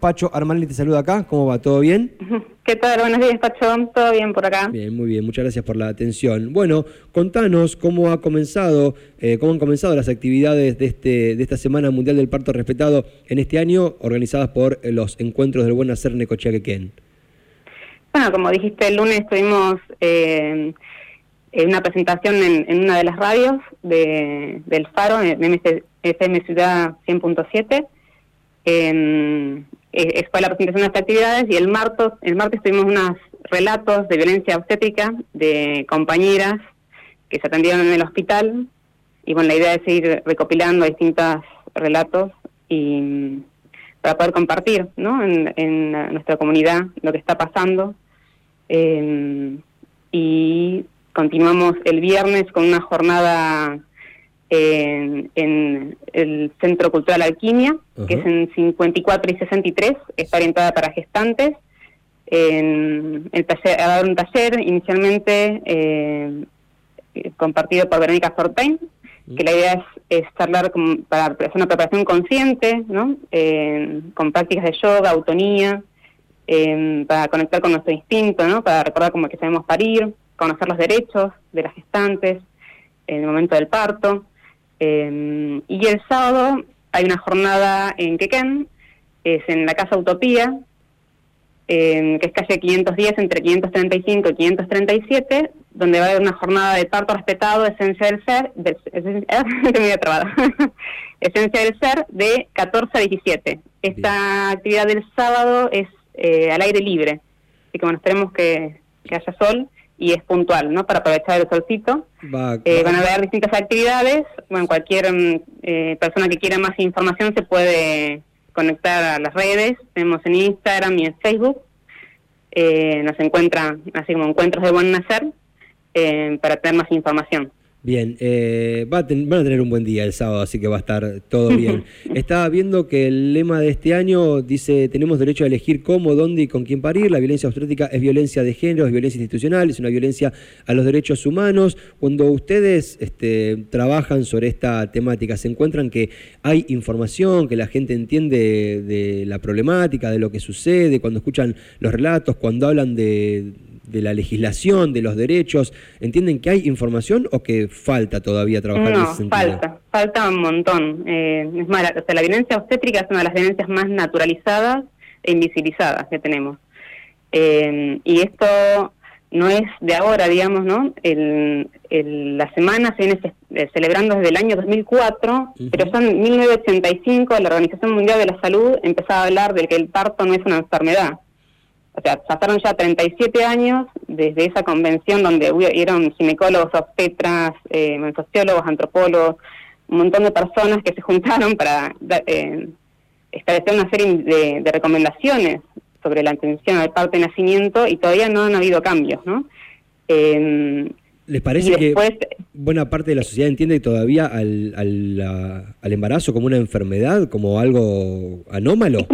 Pacho Armani te saluda acá. ¿Cómo va? ¿Todo bien? ¿Qué tal? Buenos días, Pacho. ¿Todo bien por acá? Bien, muy bien. Muchas gracias por la atención. Bueno, contanos cómo ha comenzado, eh, cómo han comenzado las actividades de, este, de esta Semana Mundial del Parto Respetado en este año, organizadas por eh, los Encuentros del Buen Nacer Necochaquequén. Bueno, como dijiste, el lunes tuvimos eh, una presentación en, una de las radios de, del Faro, en FM Ciudad 100.7. Eh, fue la presentación de estas actividades y el martes, el martes tuvimos unos relatos de violencia obstétrica de compañeras que se atendieron en el hospital y con la idea de seguir recopilando distintos relatos y para poder compartir ¿no? en, nuestra comunidad lo que está pasando. Eh, y continuamos el viernes con una jornada en, el Centro Cultural Alquimia, que es en 54 y 63, está orientada para gestantes. En el taller, a dar un taller inicialmente eh, compartido por Verónica Fortain, que la idea es, charlar para hacer una preparación consciente, ¿no? con prácticas de yoga, autonía, para conectar con nuestro instinto, ¿no? para recordar cómo que sabemos parir, conocer los derechos de las gestantes en el momento del parto. Em, y el sábado hay una jornada en Quequén, es en la Casa Utopía, em, que es calle 510 entre 535 y 537, donde va a haber una jornada de parto respetado, esencia del ser, de, esencia del ser, de 14 a 17. Esta actividad del sábado es eh, al aire libre, así que bueno, esperemos que, que haya sol y es puntual, ¿no? Para aprovechar el solcito. Eh, van a haber distintas actividades. Bueno, cualquier mm, eh, persona que quiera más información se puede conectar a las redes. Tenemos en Instagram y en Facebook. Eh, nos encuentran así como encuentros de buen nacer para tener más información. Bien, eh, va van a tener un buen día el sábado, así que va a estar todo bien. Estaba viendo que el lema de este año dice, tenemos derecho a elegir cómo, dónde y con quién parir. La violencia obstétrica es violencia de género, es violencia institucional, es una violencia a los derechos humanos. Cuando ustedes este, trabajan sobre esta temática, ¿se encuentran que hay información, que la gente entiende de la problemática, de lo que sucede, cuando escuchan los relatos, cuando hablan de de la legislación, de los derechos, ¿entienden que hay información o que falta todavía trabajar en ese sentido? falta, falta un montón. Eh, es más, la, la violencia obstétrica es una de las violencias más naturalizadas e invisibilizadas que tenemos. Eh, y esto no es de ahora, digamos, ¿no? El, la semana se viene eh, celebrando desde el año 2004, pero ya en 1985 la Organización Mundial de la Salud empezaba a hablar de que el parto no es una enfermedad o sea, pasaron ya 37 años desde esa convención donde hubieron ginecólogos, obstetras, eh, sociólogos, antropólogos, un montón de personas que se juntaron para eh, establecer una serie de, recomendaciones sobre la atención al parto y nacimiento y todavía no han habido cambios, ¿no? Em, ¿Les parece que buena parte de la sociedad entiende todavía al, al, embarazo como una enfermedad, como algo anómalo?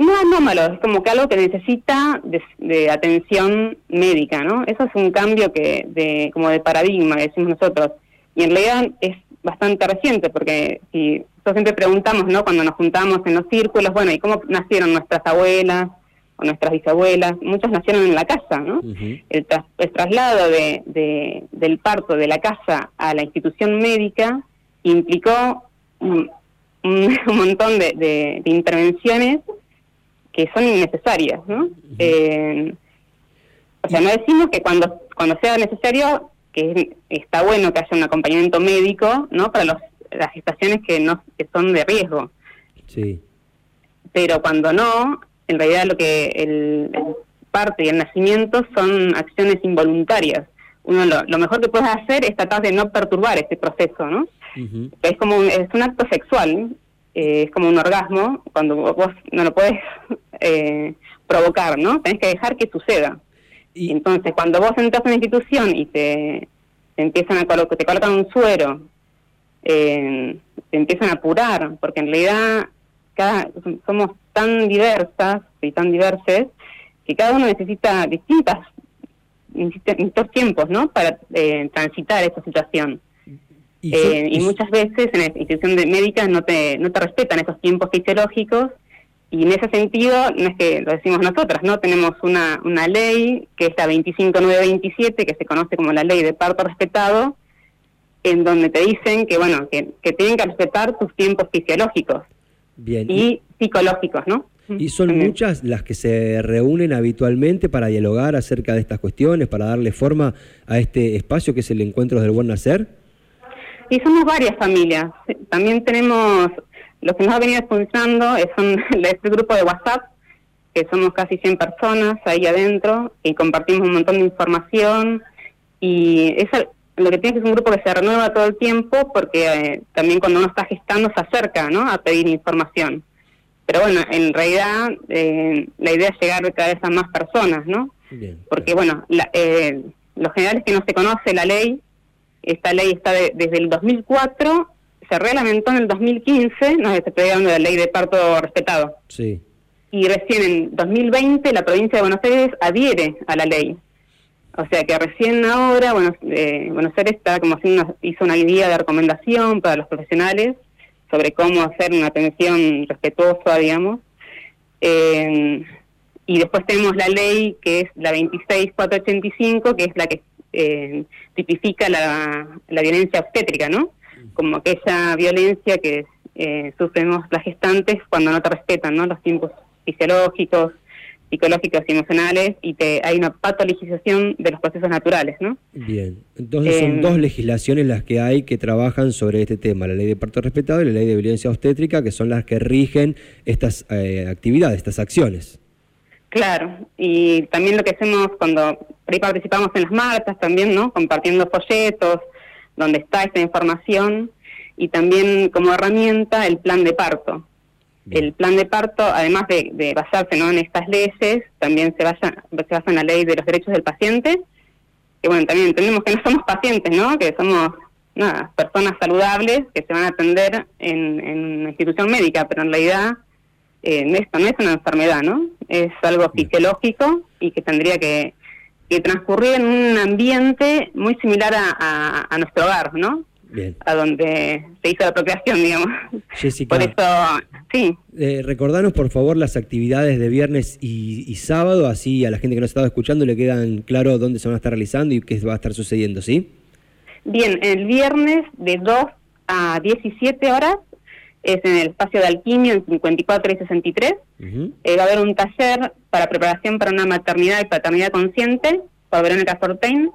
No anómalo, es como que algo que necesita de, atención médica, ¿no? Eso es un cambio que de como de paradigma, decimos nosotros. Y en realidad es bastante reciente, porque si nosotros siempre preguntamos, ¿no? Cuando nos juntamos en los círculos, bueno, ¿y cómo nacieron nuestras abuelas o nuestras bisabuelas? Muchas nacieron en la casa, ¿no? el, traslado de, del parto de la casa a la institución médica implicó un, montón de intervenciones que son innecesarias, ¿no? Eh, o sea, no decimos que cuando cuando sea necesario que está bueno que haya un acompañamiento médico, ¿no? Para los, las gestaciones que no que son de riesgo. Sí. Pero cuando no, en realidad lo que el, parte y el nacimiento son acciones involuntarias. Uno lo, mejor que puedes hacer es tratar de no perturbar este proceso, ¿no? Es como un, es un acto sexual eh, es como un orgasmo, cuando vos no lo puedes eh, provocar, ¿no? Tenés que dejar que suceda. Y entonces, cuando vos entras en una institución y te, empiezan a colocar, te colocan un suero, eh, te empiezan a apurar, porque en realidad cada, somos tan diversas y tan diversas que cada uno necesita distintas distintos tiempos, ¿no? Para transitar esa situación. Y, eh, y muchas veces en la institución de médica no te, no te respetan esos tiempos fisiológicos y en ese sentido, no es que lo decimos nosotras, ¿no? Tenemos una, una ley que es la 25927, que se conoce como la ley de parto respetado, en donde te dicen que, bueno, que, que tienen que respetar tus tiempos fisiológicos Bien. y psicológicos, ¿no? Y son También. muchas las que se reúnen habitualmente para dialogar acerca de estas cuestiones, para darle forma a este espacio que es el Encuentro del Buen Nacer. Y somos varias familias. También tenemos, lo que nos ha venido funcionando es un, este grupo de WhatsApp, que somos casi 100 personas ahí adentro, y compartimos un montón de información. Y eso, lo que tiene que es un grupo que se renueva todo el tiempo, porque eh, también cuando uno está gestando se acerca ¿no? a pedir información. Pero bueno, en realidad eh, la idea es llegar cada vez a más personas, ¿no? Bien. Porque bueno, la, eh, lo general es que no se conoce la ley, esta ley está de- desde el 2004, se reglamentó en el 2015, no estoy hablando de la ley de parto respetado, Sí. y recién en 2020 la provincia de Buenos Aires adhiere a la ley. O sea que recién ahora bueno, eh, Buenos Aires está como haciendo una- hizo una guía de recomendación para los profesionales sobre cómo hacer una atención respetuosa, digamos. Eh, y después tenemos la ley que es la 26485, que es la que eh, tipifica la, la violencia obstétrica, ¿no? Como aquella violencia que eh, sufrimos las gestantes cuando no te respetan, ¿no? Los tiempos fisiológicos, psicológicos y emocionales, y te, hay una patologización de los procesos naturales, ¿no? Bien. Entonces son Em, dos legislaciones las que hay que trabajan sobre este tema, la ley de parto respetado y la ley de violencia obstétrica, que son las que rigen estas eh, actividades, estas acciones. Claro, y también lo que hacemos cuando por ahí participamos en las marchas también, ¿no? Compartiendo folletos, donde está esta información, y también como herramienta el plan de parto. Bien. El plan de parto, además de, de basarse ¿no? en estas leyes, también se basa, se basa en la ley de los derechos del paciente, que bueno, también entendemos que no somos pacientes, ¿no? Que somos nada, personas saludables que se van a atender en, en una institución médica, pero en realidad eh, esto no es una enfermedad, ¿no? Es algo fisiológico y que tendría que, que transcurrir en un ambiente muy similar a, a- a nuestro hogar, ¿no? Bien. A donde se hizo la procreación, digamos. Jessica, Por eso, sí, eh, recordanos por favor las actividades de viernes y, y sábado, así a la gente que nos ha estado escuchando le quedan claro dónde se van a estar realizando y qué va a estar sucediendo, ¿sí? Bien, el viernes de 2 a 17 horas es en el espacio de Alquimio en 54 y 63. Ujú. Eh, va a haber un taller para preparación para una maternidad y paternidad consciente por Verónica Fortain,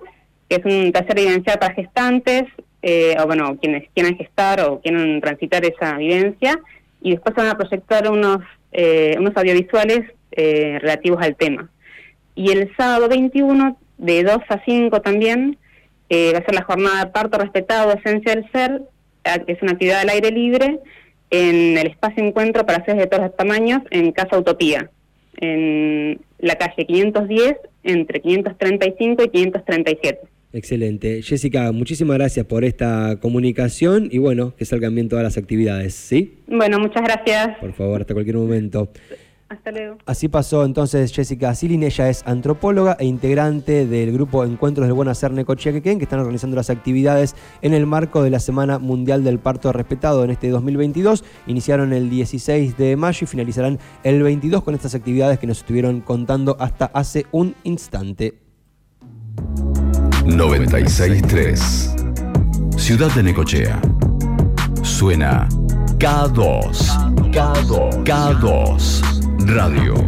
que es un taller de para gestantes, eh, o bueno, quienes quieran gestar o quieran transitar esa vivencia, y después se van a proyectar unos, eh, unos audiovisuales eh, relativos al tema. Y el sábado 21, de 2 a 5 también, eh, va a ser la jornada Parto Respetado, Esencia del Ser, que es una actividad al aire libre, en el espacio encuentro para seres de todos los tamaños en Casa Utopía, en la calle 510, entre 535 y 537. Excelente. Jessica, muchísimas gracias por esta comunicación y bueno, que salgan bien todas las actividades, ¿sí? Bueno, muchas gracias. Por favor, hasta cualquier momento. Hasta luego. Así pasó entonces Jessica Silin, ella es antropóloga e integrante del grupo Encuentros del Buen Hacer Necochiaquequén, que están organizando las actividades en el marco de la Semana Mundial del Parto Respetado en este 2022. Iniciaron el 16 de mayo y finalizarán el 22 con estas actividades que nos estuvieron contando hasta hace un instante. 963 Ciudad de Necochea. Suena K2. K2. K2. Radio.